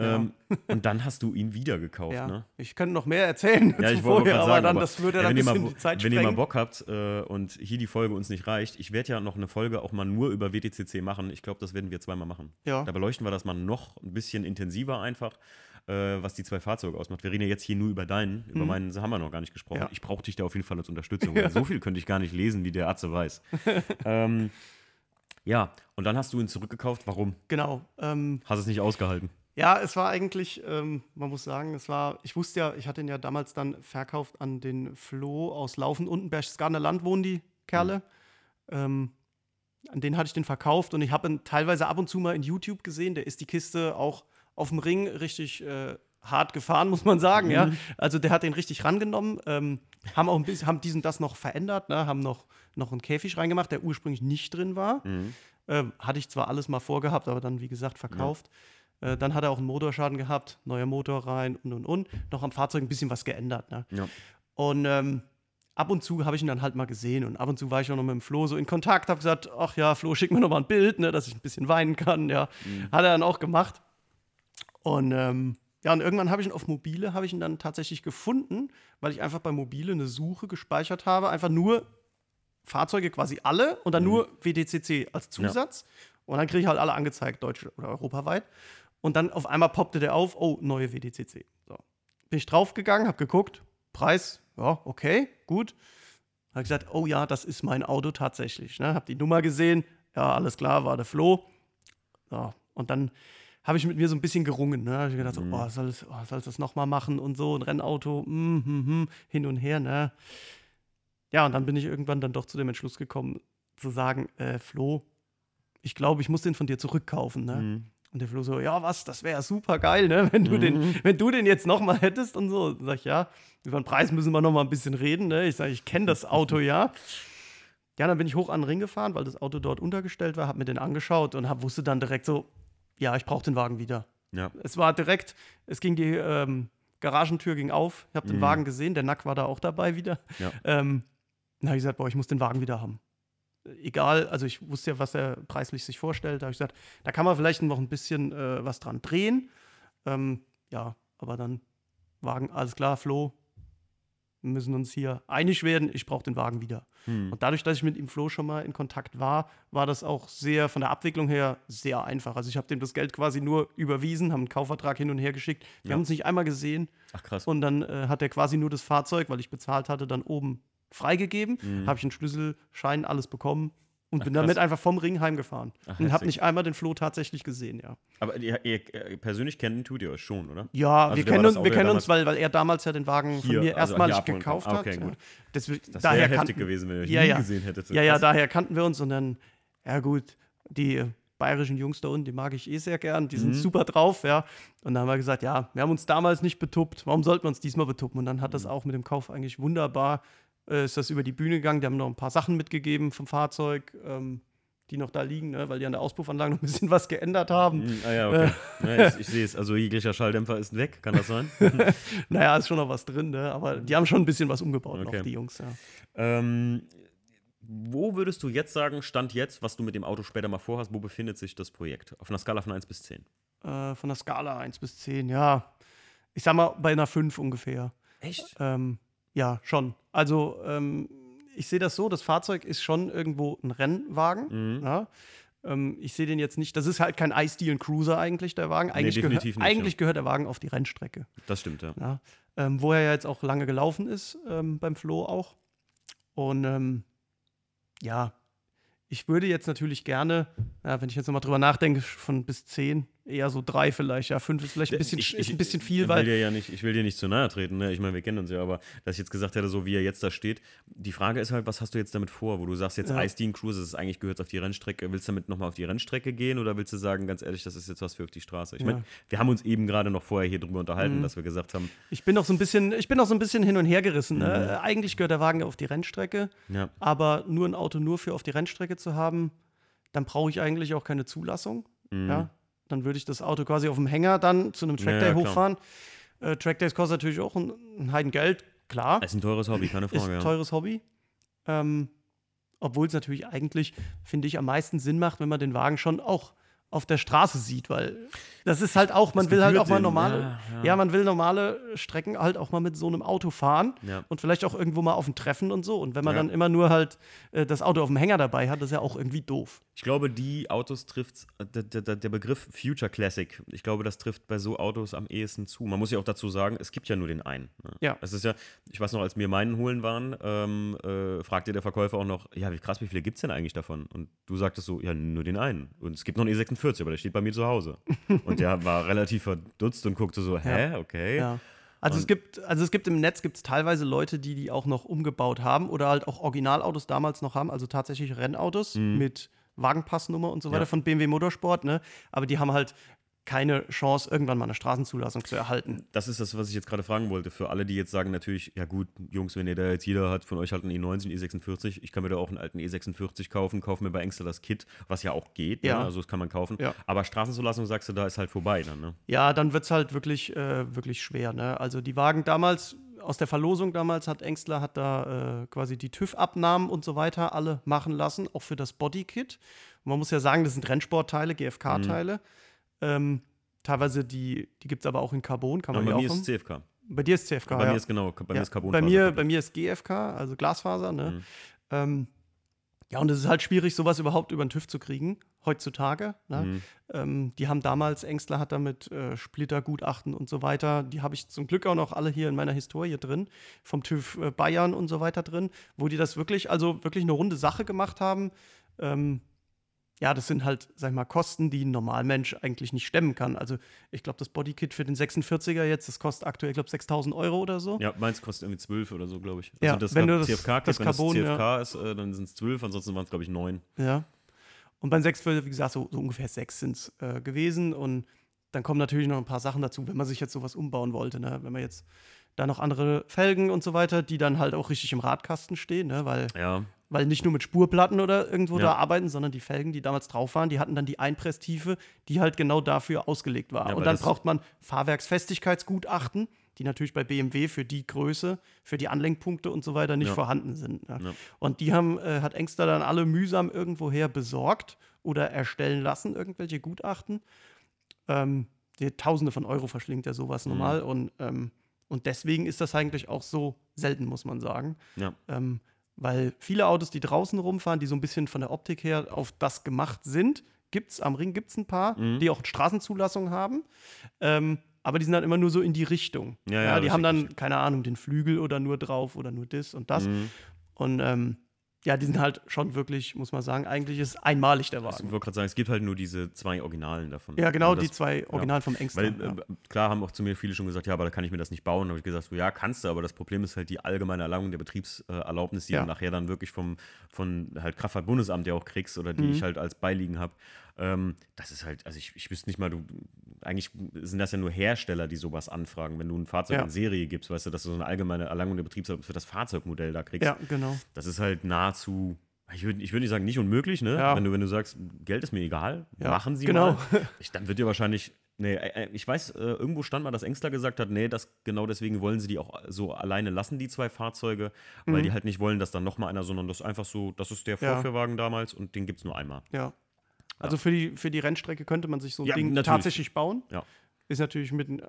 Ähm, und dann hast du ihn wieder gekauft, ja. ne? Ich könnte noch mehr erzählen ja, ich vorher, aber sagen, dann, aber, das würde ja, dann ein bisschen mal, die Zeit Wenn ihr mal Bock habt äh, und hier die Folge uns nicht reicht, ich werde ja noch eine Folge auch mal nur über WTCC machen. Ich glaube, das werden wir zweimal machen. Ja. Da beleuchten wir das mal noch ein bisschen intensiver einfach, äh, was die zwei Fahrzeuge ausmacht. Wir reden ja jetzt hier nur über deinen, über mhm. meinen haben wir noch gar nicht gesprochen. Ich brauche dich da auf jeden Fall als Unterstützung, weil so viel könnte ich gar nicht lesen, wie der Atze weiß. ähm, ja, und dann hast du ihn zurückgekauft. Warum? Genau. Ähm, hast es nicht ausgehalten? Ja, es war eigentlich, ähm, man muss sagen, es war, ich wusste ja, ich hatte ihn ja damals dann verkauft an den Flo aus Laufen unten, Berchtesgadener Land wohnen die Kerle. Mhm. Ähm, an den hatte ich den verkauft und ich habe ihn teilweise ab und zu mal in YouTube gesehen. Der ist die Kiste auch auf dem Ring richtig äh, hart gefahren, muss man sagen. Mhm. Ja? Also der hat den richtig rangenommen. Ähm, haben auch ein bisschen, haben diesen das noch verändert, ne? haben noch, noch einen Käfig reingemacht, der ursprünglich nicht drin war. Mhm. Ähm, hatte ich zwar alles mal vorgehabt, aber dann, wie gesagt, verkauft. Ja. Äh, dann hat er auch einen Motorschaden gehabt, neuer Motor rein und und und. Noch am Fahrzeug ein bisschen was geändert. Ne? Ja. Und ähm, ab und zu habe ich ihn dann halt mal gesehen und ab und zu war ich auch noch mit dem Flo so in Kontakt, habe gesagt, ach ja, Flo, schick mir noch mal ein Bild, ne, dass ich ein bisschen weinen kann. Ja, mhm. hat er dann auch gemacht. Und ähm, ja, und irgendwann habe ich ihn auf Mobile, habe ich ihn dann tatsächlich gefunden, weil ich einfach bei Mobile eine Suche gespeichert habe, einfach nur Fahrzeuge quasi alle und dann mhm. nur WDCC als Zusatz. Ja. Und dann kriege ich halt alle angezeigt, deutsch oder europaweit. Und dann auf einmal poppte der auf, oh, neue WDCC. So. Bin ich draufgegangen, habe geguckt, Preis, ja, okay, gut. Habe gesagt, oh ja, das ist mein Auto tatsächlich. Ne? Habe die Nummer gesehen, ja, alles klar, war der Flo. So. Und dann habe ich mit mir so ein bisschen gerungen. Ne? Habe ich gedacht, mhm. so, oh, soll, es, oh, soll ich das nochmal machen und so, ein Rennauto, mm, mm, mm, hin und her. Ne? Ja, und dann bin ich irgendwann dann doch zu dem Entschluss gekommen, zu sagen, äh, Flo, ich glaube, ich muss den von dir zurückkaufen. Ne? Mhm. Und der Flo so, ja, was, das wäre super geil, ne? wenn, du mhm. den, wenn du den jetzt nochmal hättest und so. Sag ich, ja, über den Preis müssen wir nochmal ein bisschen reden. Ne? Ich sage, ich kenne das Auto ja. Ja, dann bin ich hoch an den Ring gefahren, weil das Auto dort untergestellt war, habe mir den angeschaut und hab, wusste dann direkt so, ja, ich brauche den Wagen wieder. Ja. Es war direkt, es ging die ähm, Garagentür ging auf, ich habe den mhm. Wagen gesehen, der Nack war da auch dabei wieder. Ja. Ähm, dann habe ich gesagt, boah, ich muss den Wagen wieder haben egal, also ich wusste ja, was er preislich sich vorstellt. Da habe ich gesagt, da kann man vielleicht noch ein bisschen äh, was dran drehen. Ähm, ja, aber dann Wagen, alles klar, Flo, wir müssen uns hier einig werden, ich brauche den Wagen wieder. Hm. Und dadurch, dass ich mit ihm Flo schon mal in Kontakt war, war das auch sehr, von der Abwicklung her, sehr einfach. Also ich habe dem das Geld quasi nur überwiesen, haben einen Kaufvertrag hin und her geschickt. Wir ja. haben uns nicht einmal gesehen. Ach krass. Und dann äh, hat er quasi nur das Fahrzeug, weil ich bezahlt hatte, dann oben freigegeben, mhm. habe ich einen Schlüsselschein, alles bekommen und Ach, bin damit einfach vom Ring heimgefahren. Ach, und habe nicht einmal den Flo tatsächlich gesehen, ja. Aber ihr, ihr persönlich kennen tut ihr euch schon, oder? Ja, also wir kennen uns, wir kennen uns weil, weil er damals ja den Wagen hier, von mir also erstmalig gekauft ah, okay, hat. Gut. Das, das wäre heftig gewesen, wenn ihr euch ja, nie ja. gesehen hättet. Ja, ja, daher kannten wir uns und dann, ja gut, die bayerischen Jungs da unten, die mag ich eh sehr gern, die sind mhm. super drauf, ja. Und dann haben wir gesagt, ja, wir haben uns damals nicht betuppt, warum sollten wir uns diesmal betuppen? Und dann hat das mhm. auch mit dem Kauf eigentlich wunderbar, äh, ist das über die Bühne gegangen, die haben noch ein paar Sachen mitgegeben vom Fahrzeug, ähm, die noch da liegen, ne? weil die an der Auspuffanlage noch ein bisschen was geändert haben. Mhm, ah ja, okay. ja, ich, ich sehe es. Also jeglicher Schalldämpfer ist weg, kann das sein? naja, ist schon noch was drin, ne? aber die haben schon ein bisschen was umgebaut okay. noch, die Jungs, ja. Ähm, wo würdest du jetzt sagen, Stand jetzt, was du mit dem Auto später mal vorhast, wo befindet sich das Projekt? Auf einer Skala von 1 bis 10? Äh, von der Skala 1 bis 10, ja. Ich sag mal bei einer 5 ungefähr. Echt? Ähm, ja, schon. Also, ähm, ich sehe das so: Das Fahrzeug ist schon irgendwo ein Rennwagen. Mhm. Ja? Ähm, ich sehe den jetzt nicht. Das ist halt kein iSteel Cruiser eigentlich, der Wagen. Eigentlich, nee, gehör, nicht, eigentlich ja. gehört der Wagen auf die Rennstrecke. Das stimmt, ja. ja? Ähm, wo er ja jetzt auch lange gelaufen ist, ähm, beim Flo auch. Und ähm, ja, ich würde jetzt natürlich gerne, wenn ich jetzt nochmal drüber nachdenke, von bis zehn eher so drei vielleicht. Ja, fünf ist vielleicht ein bisschen, ich, ist ein bisschen viel, ich, weil. Will ja nicht, ich will dir nicht zu nahe treten, ne? Ich meine, wir kennen uns ja, aber dass ich jetzt gesagt hätte, so wie er jetzt da steht, die Frage ist halt, was hast du jetzt damit vor? Wo du sagst, jetzt ja. Ice Dean Cruise, das ist eigentlich gehört auf die Rennstrecke. Willst du damit nochmal auf die Rennstrecke gehen oder willst du sagen, ganz ehrlich, das ist jetzt was für auf die Straße? Ich ja. meine, wir haben uns eben gerade noch vorher hier drüber unterhalten, mhm. dass wir gesagt haben. Ich bin noch so ein bisschen, ich bin noch so ein bisschen hin und her gerissen. Ne? Mhm. Ne? Eigentlich gehört der Wagen auf die Rennstrecke, ja. aber nur ein Auto nur für auf die Rennstrecke zu haben, dann brauche ich eigentlich auch keine Zulassung. Mhm. Ja? Dann würde ich das Auto quasi auf dem Hänger dann zu einem Trackday ja, hochfahren. Äh, Trackdays kostet natürlich auch ein, ein Heidengeld, klar. Ist ein teures Hobby, keine Frage. Ist ein teures Hobby. Ähm, obwohl es natürlich eigentlich, finde ich, am meisten Sinn macht, wenn man den Wagen schon auch auf der Straße sieht, weil das ist halt auch, man will halt auch mal normale, ja, ja. ja, man will normale Strecken halt auch mal mit so einem Auto fahren ja. und vielleicht auch irgendwo mal auf ein Treffen und so. Und wenn man dann immer nur halt äh, das Auto auf dem Hänger dabei hat, ist ja auch irgendwie doof. Ich glaube, die Autos trifft, der, der, der, Begriff Future Classic, ich glaube, das trifft bei so Autos am ehesten zu. Man muss ja auch dazu sagen, es gibt ja nur den einen. Ne? Ja. Es ist ja, ich weiß noch, als wir meinen holen waren, ähm, äh, fragte der Verkäufer auch noch, ja, wie krass, wie viele gibt es denn eigentlich davon? Und du sagtest so, ja, nur den einen. Und es gibt noch einen E46, aber der steht bei mir zu Hause. Und der war relativ verdutzt und guckte so, hä, okay. Ja. Also es gibt, also es gibt im Netz gibt es teilweise Leute, die die auch noch umgebaut haben oder halt auch Originalautos damals noch haben, also tatsächlich Rennautos mhm. mit Wagenpassnummer und so weiter ja. von BMW Motorsport, ne? Aber die haben halt keine Chance, irgendwann mal eine Straßenzulassung zu erhalten. Das ist das, was ich jetzt gerade fragen wollte. Für alle, die jetzt sagen, natürlich, ja gut, Jungs, wenn ihr da jetzt jeder hat von euch halt einen E90, E46, ich kann mir da auch einen alten E46 kaufen, kaufe mir bei Engster das Kit, was ja auch geht, ne? ja. Ne? also das kann man kaufen. Ja. Aber Straßenzulassung, sagst du, da ist halt vorbei dann, ne? Ja, dann wird es halt wirklich, äh, wirklich schwer, ne? Also die Wagen damals, aus der Verlosung damals hat Engstler hat da äh, quasi die TÜV-Abnahmen und so weiter alle machen lassen, auch für das Bodykit. Und man muss ja sagen, das sind Rennsportteile, GFK-Teile. Mhm. Ähm, teilweise die, die gibt es aber auch in Carbon, kann man ja, bei mir ist CFK. Bei dir ist CFK. Bei ja. mir ist genau, bei ja. mir ist Carbon. Bei mir, bei mir ist GFK, also Glasfaser. Ne? Mhm. Ähm, ja, und es ist halt schwierig, sowas überhaupt über den TÜV zu kriegen, heutzutage. Ne? Mhm. Ähm, die haben damals, Engstler hat damit äh, Splittergutachten und so weiter, die habe ich zum Glück auch noch alle hier in meiner Historie drin, vom TÜV äh, Bayern und so weiter drin, wo die das wirklich, also wirklich eine runde Sache gemacht haben. Ähm, ja, das sind halt, sag ich mal, Kosten, die ein Normalmensch eigentlich nicht stemmen kann. Also ich glaube, das Bodykit für den 46er jetzt, das kostet aktuell, ich glaube, 6000 Euro oder so. Ja, meins kostet irgendwie 12 oder so, glaube ich. Also ja, das wenn du das, CFK das, Carbon, wenn das CFK ja. ist, äh, dann sind es 12, ansonsten waren es, glaube ich, 9. Ja. Und beim 6, wie gesagt, so, so ungefähr 6 sind es äh, gewesen. Und dann kommen natürlich noch ein paar Sachen dazu, wenn man sich jetzt sowas umbauen wollte. Ne? Wenn man jetzt da noch andere Felgen und so weiter, die dann halt auch richtig im Radkasten stehen, ne? weil ja weil nicht nur mit Spurplatten oder irgendwo ja. da arbeiten, sondern die Felgen, die damals drauf waren, die hatten dann die Einpresstiefe, die halt genau dafür ausgelegt war. Ja, und dann braucht man Fahrwerksfestigkeitsgutachten, die natürlich bei BMW für die Größe, für die Anlenkpunkte und so weiter nicht ja. vorhanden sind. Und die haben, äh, hat Engster dann alle mühsam irgendwoher besorgt oder erstellen lassen, irgendwelche Gutachten. Ähm, die Tausende von Euro verschlingt ja sowas mhm. normal. Und, ähm, und deswegen ist das eigentlich auch so selten, muss man sagen. Ja. Ähm, weil viele Autos, die draußen rumfahren, die so ein bisschen von der Optik her auf das gemacht sind, gibt es am Ring gibt's ein paar, mhm. die auch Straßenzulassung haben. Ähm, aber die sind dann immer nur so in die Richtung. Ja, ja, ja die haben dann, keine Ahnung, den Flügel oder nur drauf oder nur das und das. Mhm. Und ähm, ja, die sind halt schon wirklich, muss man sagen, eigentlich ist einmalig der Wagen. Ich wollte gerade sagen, es gibt halt nur diese zwei Originalen davon. Ja, genau, das, die zwei Originalen ja. vom Engsten. Weil, ja. äh, klar haben auch zu mir viele schon gesagt, ja, aber da kann ich mir das nicht bauen. Da habe ich gesagt, so, ja, kannst du, aber das Problem ist halt die allgemeine Erlangung der Betriebserlaubnis, die ja. du nachher dann wirklich vom von halt Kraftfahrtbundesamt ja auch kriegst oder die mhm. ich halt als Beiliegen habe. Ähm, das ist halt, also ich, ich wüsste nicht mal, du, eigentlich sind das ja nur Hersteller, die sowas anfragen. Wenn du ein Fahrzeug Ja. in Serie gibst, weißt du, dass du so eine allgemeine Erlangung der Betriebserlaubnis für das Fahrzeugmodell da kriegst. Ja, genau. Das ist halt nahezu, ich würde ich würd nicht sagen, nicht unmöglich, ne? Ja. Wenn, du, wenn du sagst, Geld ist mir egal, Ja, machen sie genau. mal. Ich, dann wird dir wahrscheinlich, nee, äh, äh, ich weiß, äh, irgendwo stand mal, dass Engstler gesagt hat, nee, das, genau deswegen wollen sie die auch so alleine lassen, die zwei Fahrzeuge, weil die halt nicht wollen, dass dann nochmal einer, sondern das einfach so, das ist der Mhm. Ja. Vorführwagen damals und den gibt es nur einmal. Ja. Also für die, für die Rennstrecke könnte man sich so ein Ja, Ding natürlich. tatsächlich bauen. Ja. Ist natürlich mit, äh,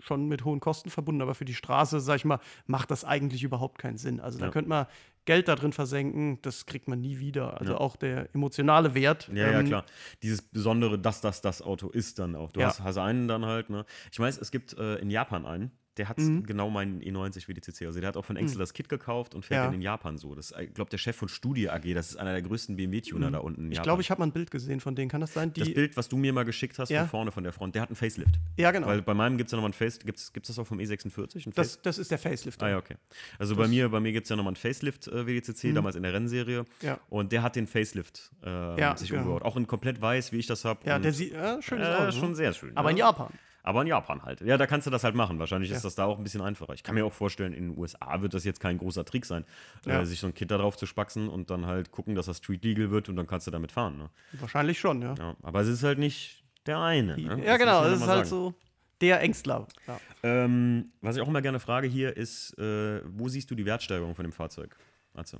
schon mit hohen Kosten verbunden, aber für die Straße, sag ich mal, macht das eigentlich überhaupt keinen Sinn. Also da Ja. könnte man Geld da drin versenken, das kriegt man nie wieder. Also Ja. auch der emotionale Wert. Ja, ja, ähm, klar. Dieses Besondere, dass das das Auto ist dann auch. Du Ja. hast, hast einen dann halt, ne? Ich weiß, es gibt äh, in Japan einen, der hat Mhm. genau meinen E90 WDCC. Also der hat auch von Excel das Kit gekauft und fährt Ja. den in Japan so. Das ist, ich glaube, der Chef von Studie AG, das ist einer der größten BMW-Tuner da unten Mhm. Ich glaube, ich habe mal ein Bild gesehen von denen. Kann das sein? Die, das Bild, was du mir mal geschickt hast Ja. von vorne von der Front, der hat einen Facelift. ja, genau. Weil bei meinem gibt es ja nochmal einen Face, gibt es das auch vom E46? Ein Face- das, das ist der Facelift. Ah ja, okay. Also bei mir, bei mir gibt es ja nochmal einen Facelift äh, WDCC, damals in der Rennserie. Mhm. Ja. Und der hat den Facelift äh, Ja, sich genau. umgebaut. Auch in komplett weiß, wie ich das habe. Ja, der sieht, ja, schönes äh, Auto. schon sehr schön. Aber in Japan. Aber in Japan halt. Ja, da kannst du das halt machen. Wahrscheinlich ist Ja. das da auch ein bisschen einfacher. Ich kann mir auch vorstellen, in den USA wird das jetzt kein großer Trick sein, Ja. äh, sich so ein Kit da drauf zu spaxen und dann halt gucken, dass das Street Legal wird und dann kannst du damit fahren. Ne? Wahrscheinlich schon, ja. Ja, aber es ist halt nicht der eine. Ne? Ja, genau. muss man Das ist halt sagen. so der Ängstler. Ja. Ähm, was ich auch immer gerne frage hier ist, äh, wo siehst du die Wertsteigerung von dem Fahrzeug? Also,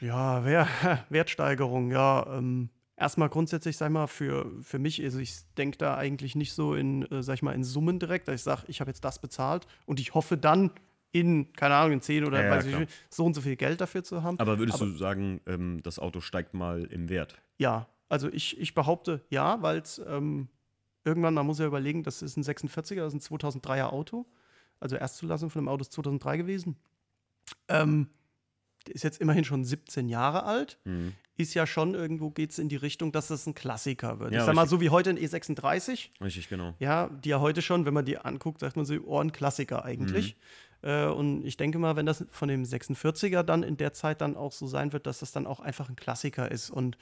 Ja, Wer Wertsteigerung, ja. Ähm, erstmal grundsätzlich, sag ich mal, für, für mich, also ich denke da eigentlich nicht so in, äh, sag ich mal, in Summen direkt, dass ich sage, ich habe jetzt das bezahlt und ich hoffe dann in, keine Ahnung, in 10 oder Ja, ja, ich, so und so viel Geld dafür zu haben. aber würdest du sagen, ähm, das Auto steigt mal im Wert? Ja, also ich, ich behaupte ja, weil es ähm, irgendwann, man muss ja überlegen, das ist ein 46er, das ist ein 2003er Auto. Also Erstzulassung von dem Auto ist 2003 gewesen. Ähm, ist jetzt immerhin schon 17 Jahre alt. Mhm. Ist ja schon irgendwo, geht es in die Richtung, dass das ein Klassiker wird. Ja, ich sag mal, richtig. so wie heute ein E36, Richtig, genau. ja, die ja heute schon, wenn man die anguckt, sagt man so, oh, ein Klassiker eigentlich. Mhm. Äh, und ich denke mal, wenn das von dem 46er dann in der Zeit dann auch so sein wird, dass das dann auch einfach ein Klassiker ist und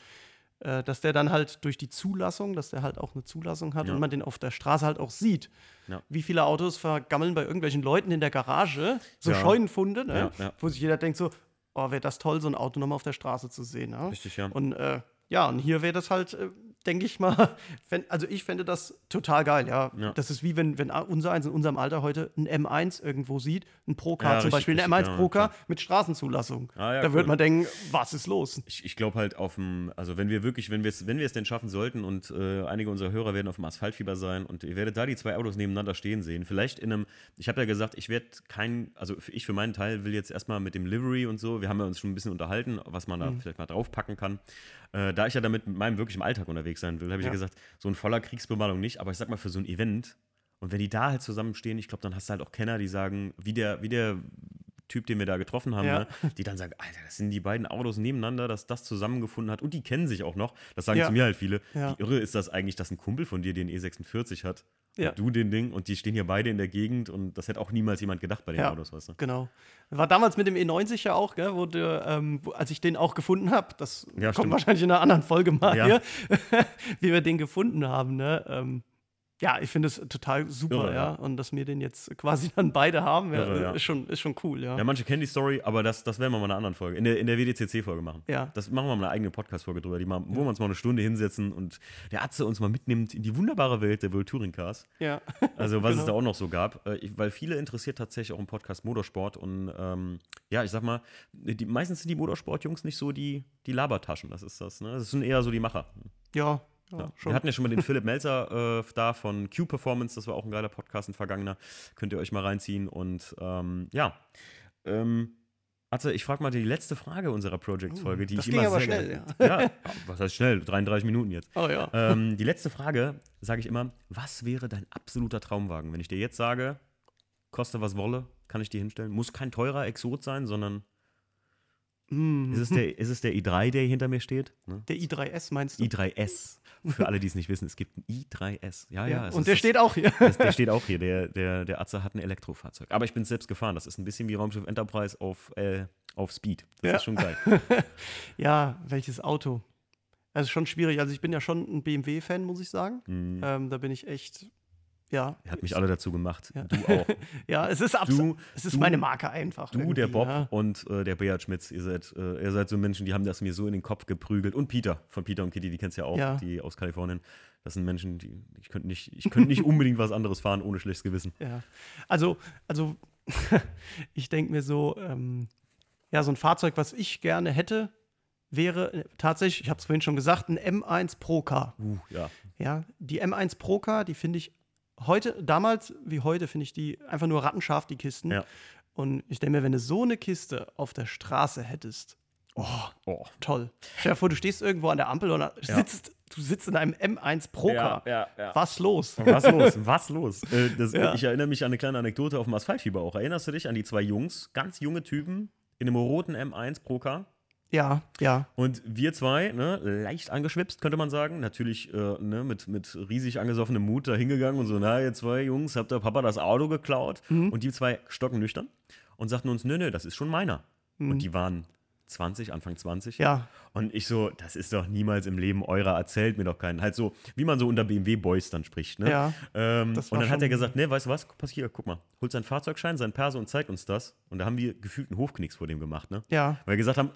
äh, dass der dann halt durch die Zulassung, dass der halt auch eine Zulassung hat Ja. und man den auf der Straße halt auch sieht. Ja. Wie viele Autos vergammeln bei irgendwelchen Leuten in der Garage, so Ja. Scheunenfunde, ne? Wo sich jeder denkt so, oh, wäre das toll, so ein Auto nochmal auf der Straße zu sehen. Ja? Richtig, ja. Und äh, ja, und hier wäre das halt, äh, denke ich mal, also ich fände das total geil, ja. Ja. Das ist wie wenn, wenn unser eins in unserem Alter heute ein M1 irgendwo sieht, ein Procar Ja, zum richtig, Beispiel, ein richtig, M1 ja, Procar mit Straßenzulassung. Ah, da cool. würde man denken, was ist los? Ich, ich glaube halt auf dem, also wenn wir wirklich, wenn wir es, wenn wir es denn schaffen sollten und äh, einige unserer Hörer werden auf dem Asphaltfieber sein und ihr werdet da die zwei Autos nebeneinander stehen sehen, vielleicht in einem, ich habe ja gesagt, ich werde kein, also ich für meinen Teil will jetzt erstmal mit dem Livery und so, wir haben ja uns schon ein bisschen unterhalten, was man da Mhm. vielleicht mal draufpacken kann. Äh, da ich ja damit mit meinem wirklich im Alltag unterwegs sein will, habe ich ja. Ja. gesagt, so ein voller Kriegsbemalung nicht, aber ich sag mal für so ein Event und wenn die da halt zusammenstehen, ich glaube, dann hast du halt auch Kenner, die sagen, wie der, wie der Typ, den wir da getroffen haben, Ja. ne? die dann sagen, Alter, das sind die beiden Autos nebeneinander, dass das zusammengefunden hat und die kennen sich auch noch. Das sagen Ja. zu mir halt viele. Ja. Wie irre ist das eigentlich, dass ein Kumpel von dir den E46 hat Ja. und du den Ding und die stehen hier beide in der Gegend und das hätte auch niemals jemand gedacht bei den Ja. Autos, weißt du? Genau. War damals mit dem E90 ja auch, gell, wo der, ähm, wo, als ich den auch gefunden habe, das Ja, kommt stimmt. wahrscheinlich in einer anderen Folge mal hier, wie wir den gefunden haben. Ne? Ähm, ja, ich finde es total super, ja. ja. Und dass wir den jetzt quasi dann beide haben, ja, Irre, ja. Ist, schon, ist schon cool, ja. Ja, manche kennen die Story, aber das, das werden wir mal in einer anderen Folge, in der, in der WDCC-Folge machen. Ja. Das machen wir mal eine eigene Podcast-Folge drüber, die mal, wo wir uns mal eine Stunde hinsetzen und der Atze uns mal mitnimmt in die wunderbare Welt der World Touring Cars. ja. Also was es Genau. da auch noch so gab, äh, weil viele interessiert tatsächlich auch im Podcast Motorsport und ähm, ja, ich sag mal, die, meistens sind die Motorsport-Jungs nicht so die, die Labertaschen, das ist das, ne? Das sind eher so die Macher. ja, ja. Wir hatten ja schon mal den Philipp Melzer äh, da von Q Performance, das war auch ein geiler Podcast, ein vergangener, könnt ihr euch mal reinziehen und ähm, ja, ähm, Atze, ich frage mal die letzte Frage unserer Project-Folge, die Uh, das ich ging immer aber sehr schnell, ja. ja, was heißt schnell? 33 Minuten jetzt. oh ja. Ähm, die letzte Frage sage ich immer: Was wäre dein absoluter Traumwagen? Wenn ich dir jetzt sage, koste was wolle, kann ich dir hinstellen. Muss kein teurer Exot sein, sondern Mm. ist es der, ist es der i3, der hinter mir steht? Ne? Der i3S meinst du? i3S. Für alle, die es nicht wissen, es gibt einen i3S. Ja, ja. es Und ist der das- steht auch hier. das, der steht auch hier. Der, der, der Atze hat ein Elektrofahrzeug. Aber ich bin selbst gefahren. Das ist ein bisschen wie Raumschiff Enterprise auf, äh, auf Speed. Das Ja. ist schon geil. ja, welches Auto? Also schon schwierig. Also ich bin ja schon ein BMW-Fan, muss ich sagen. Mhm. Ähm, da bin ich echt, ja. Er hat mich alle dazu gemacht. Ja. Du auch. Ja, es ist absolut, es ist du- meine Marke einfach. Du, irgendwie, der Bob Ja. und äh, der Beat Schmitz, ihr seid, äh, ihr seid so Menschen, die haben das mir so in den Kopf geprügelt. Und Peter, von Peter und Kitty, die kennst du ja auch, Ja. die aus Kalifornien. Das sind Menschen, die ich könnte nicht, ich könnte nicht unbedingt was anderes fahren ohne schlechtes Gewissen. Ja. Also, also ich denke mir so, ähm, ja, so ein Fahrzeug, was ich gerne hätte, wäre äh, tatsächlich, ich habe es vorhin schon gesagt, ein M1 Pro Car. Uh, ja. Ja, die M1 Pro Car, die finde ich heute, damals wie heute, finde ich die einfach nur rattenscharf, die Kisten. Ja. Und ich denke mir, wenn du so eine Kiste auf der Straße hättest, oh, Oh. toll. Stell dir vor, du stehst irgendwo an der Ampel und sitzt, du sitzt in einem M1 Pro Car. ja, ja. Was los? Was los? Was los? Äh, das, Ja. Ich erinnere mich an eine kleine Anekdote auf dem Asphaltfieber auch. Erinnerst du dich an die zwei Jungs, ganz junge Typen in einem roten M1 Pro Car? Ja, ja. Und wir zwei, ne, leicht angeschwipst, könnte man sagen. Natürlich äh, ne, mit, mit riesig angesoffenem Mut da hingegangen und so, na, ihr zwei Jungs, habt der Papa das Auto geklaut? Und die zwei stocken nüchtern und sagten uns, nö, nö, das ist schon meiner. Und die waren 20, Anfang 20. Ja, Und ich so, das ist doch niemals im Leben eurer, erzählt mir doch keinen. Halt so, wie man so unter BMW-Boys dann spricht. Ne? Ja, Ähm, und dann hat er gesagt, ne, weißt du was, pass hier, guck mal, holt seinen Fahrzeugschein, seinen Perso und zeigt uns das. Und da haben wir gefühlt einen Hofknicks vor dem gemacht, ne? ja. Weil wir gesagt haben,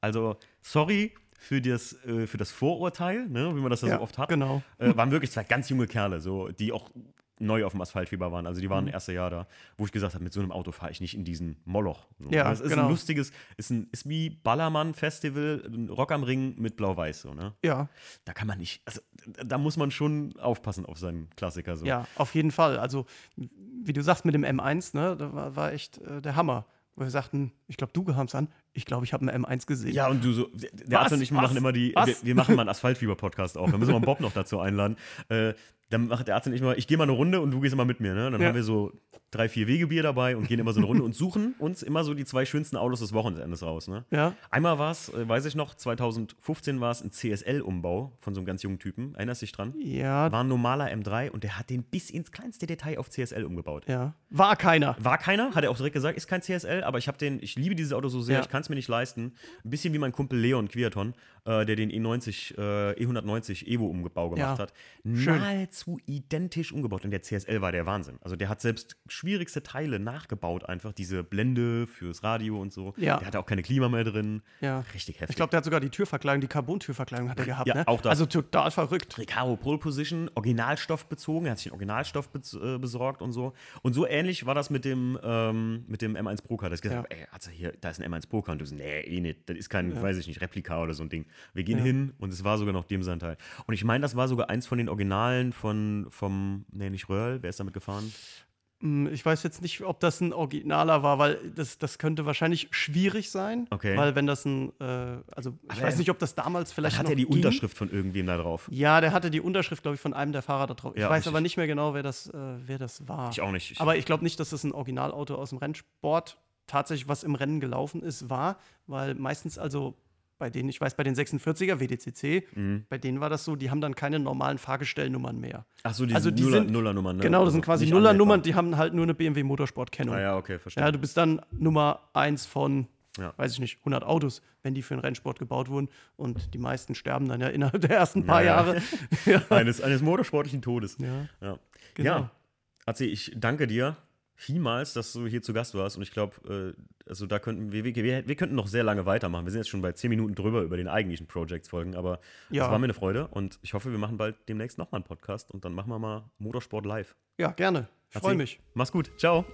also, sorry für das, äh, für das Vorurteil, ne, wie man das ja ja so oft hat. Genau. Äh, waren wirklich zwei ganz junge Kerle, so, die auch neu auf dem Asphaltfieber waren. Also die Mhm. waren erste Jahr da, wo ich gesagt habe, mit so einem Auto fahre ich nicht in diesen Moloch. So. Ja, das ist genau. ein lustiges, ist, ein, ist wie Ballermann-Festival, ein Rock am Ring mit Blau-Weiß. So, ne? Ja, Da kann man nicht, also da muss man schon aufpassen auf seinen Klassiker. So. ja, auf jeden Fall. Also, wie du sagst mit dem M1, ne, da war, war echt äh, der Hammer. Wo wir sagten, ich glaube, du kamst an, ich glaube, ich habe einen M1 gesehen. Ja, und du so, der? Arzt und ich, Was? machen immer die, wir, wir machen mal einen Asphaltfieber-Podcast auch. Da müssen wir Bob noch dazu einladen. Äh, dann macht der Arzt und ich mal, ich gehe mal eine Runde und du gehst immer mit mir. Ne? Dann Ja. haben wir so drei, vier Wegebier dabei und gehen immer so eine Runde und suchen uns immer so die zwei schönsten Autos des Wochenendes raus. Ne? Ja, Einmal war es, äh, weiß ich noch, 2015 war es ein CSL-Umbau von so einem ganz jungen Typen. Erinnerst du dich dran? ja, War ein normaler M3 und der hat den bis ins kleinste Detail auf CSL umgebaut. ja. War keiner. War keiner, hat er auch direkt gesagt, ist kein CSL, aber ich habe den, ich liebe dieses Auto so sehr, Ja. ich kann es mir nicht leisten. Ein bisschen wie mein Kumpel Leon Quiaton, äh, der den E90, äh, E190 Evo Umbau gemacht Ja. hat. Schön. Nahezu identisch umgebaut. Und der CSL war der Wahnsinn. Also der hat selbst schwierigste Teile nachgebaut, einfach diese Blende fürs Radio und so. Ja. Der hatte auch keine Klima mehr drin. Ja. Richtig heftig. Ich glaube, der hat sogar die Türverkleidung, die Carbon-Türverkleidung hat er gehabt. Ja, ne? auch das. Also total verrückt. Recaro Pole Position, Originalstoff bezogen, er hat sich den Originalstoff bez äh, besorgt und so. Und so ähnlich war das mit dem, ähm, mit dem M1 Pro Car. Da ist gesagt, ey, also hier, da ist ein M1 Pro Car. Und du so, nee, eh nicht, das ist kein, weiß ich nicht, Replika oder so ein Ding. Wir gehen Ja. hin und es war sogar noch dem sein Teil. Und ich meine, das war sogar eins von den Originalen von, vom, nee, nicht Röhrl, wer ist damit gefahren? Hm, Ich weiß jetzt nicht, ob das ein Originaler war, weil das, das könnte wahrscheinlich schwierig sein. Okay. Weil wenn das ein, äh, also ich Aber weiß nicht, ob das damals vielleicht hat er die ging. Unterschrift von irgendwem da drauf. Ja, der hatte die Unterschrift, glaube ich, von einem der Fahrer da drauf. Ich Ja, weiß richtig. aber nicht mehr genau, wer das, äh, wer das war. Ich auch nicht. Ich, Aber ich glaube nicht, dass das ein Originalauto aus dem Rennsport tatsächlich was im Rennen gelaufen ist, war, weil meistens also bei denen, ich weiß, bei den 46er WDCC, Mhm. bei denen war das so, die haben dann keine normalen Fahrgestellnummern mehr. Ach so, diese also die Nuller, sind- Nullernummern. Ne? Genau, das Also sind quasi Nullernummern, die haben halt nur eine BMW Motorsport-Kennung. Ah ja, okay, verstehe. Ja, du bist dann Nummer eins von, Ja. weiß ich nicht, 100 Autos, wenn die für den Rennsport gebaut wurden. Und die meisten sterben dann ja innerhalb der ersten paar Ja, ja. Jahre. ja. eines, eines motorsportlichen Todes. Ja. Ja. Genau. Ja, Atzi, ich danke dir vielmals, dass du hier zu Gast warst. Und ich glaube, äh, also da könnten wir, wir, wir, könnten noch sehr lange weitermachen. Wir sind jetzt schon bei 10 Minuten drüber über den eigentlichen Projects-Folgen, aber es Ja. war mir eine Freude und ich hoffe, wir machen bald demnächst nochmal einen Podcast und dann machen wir mal Motorsport live. ja, gerne. Ich freue mich. Mach's gut. Ciao.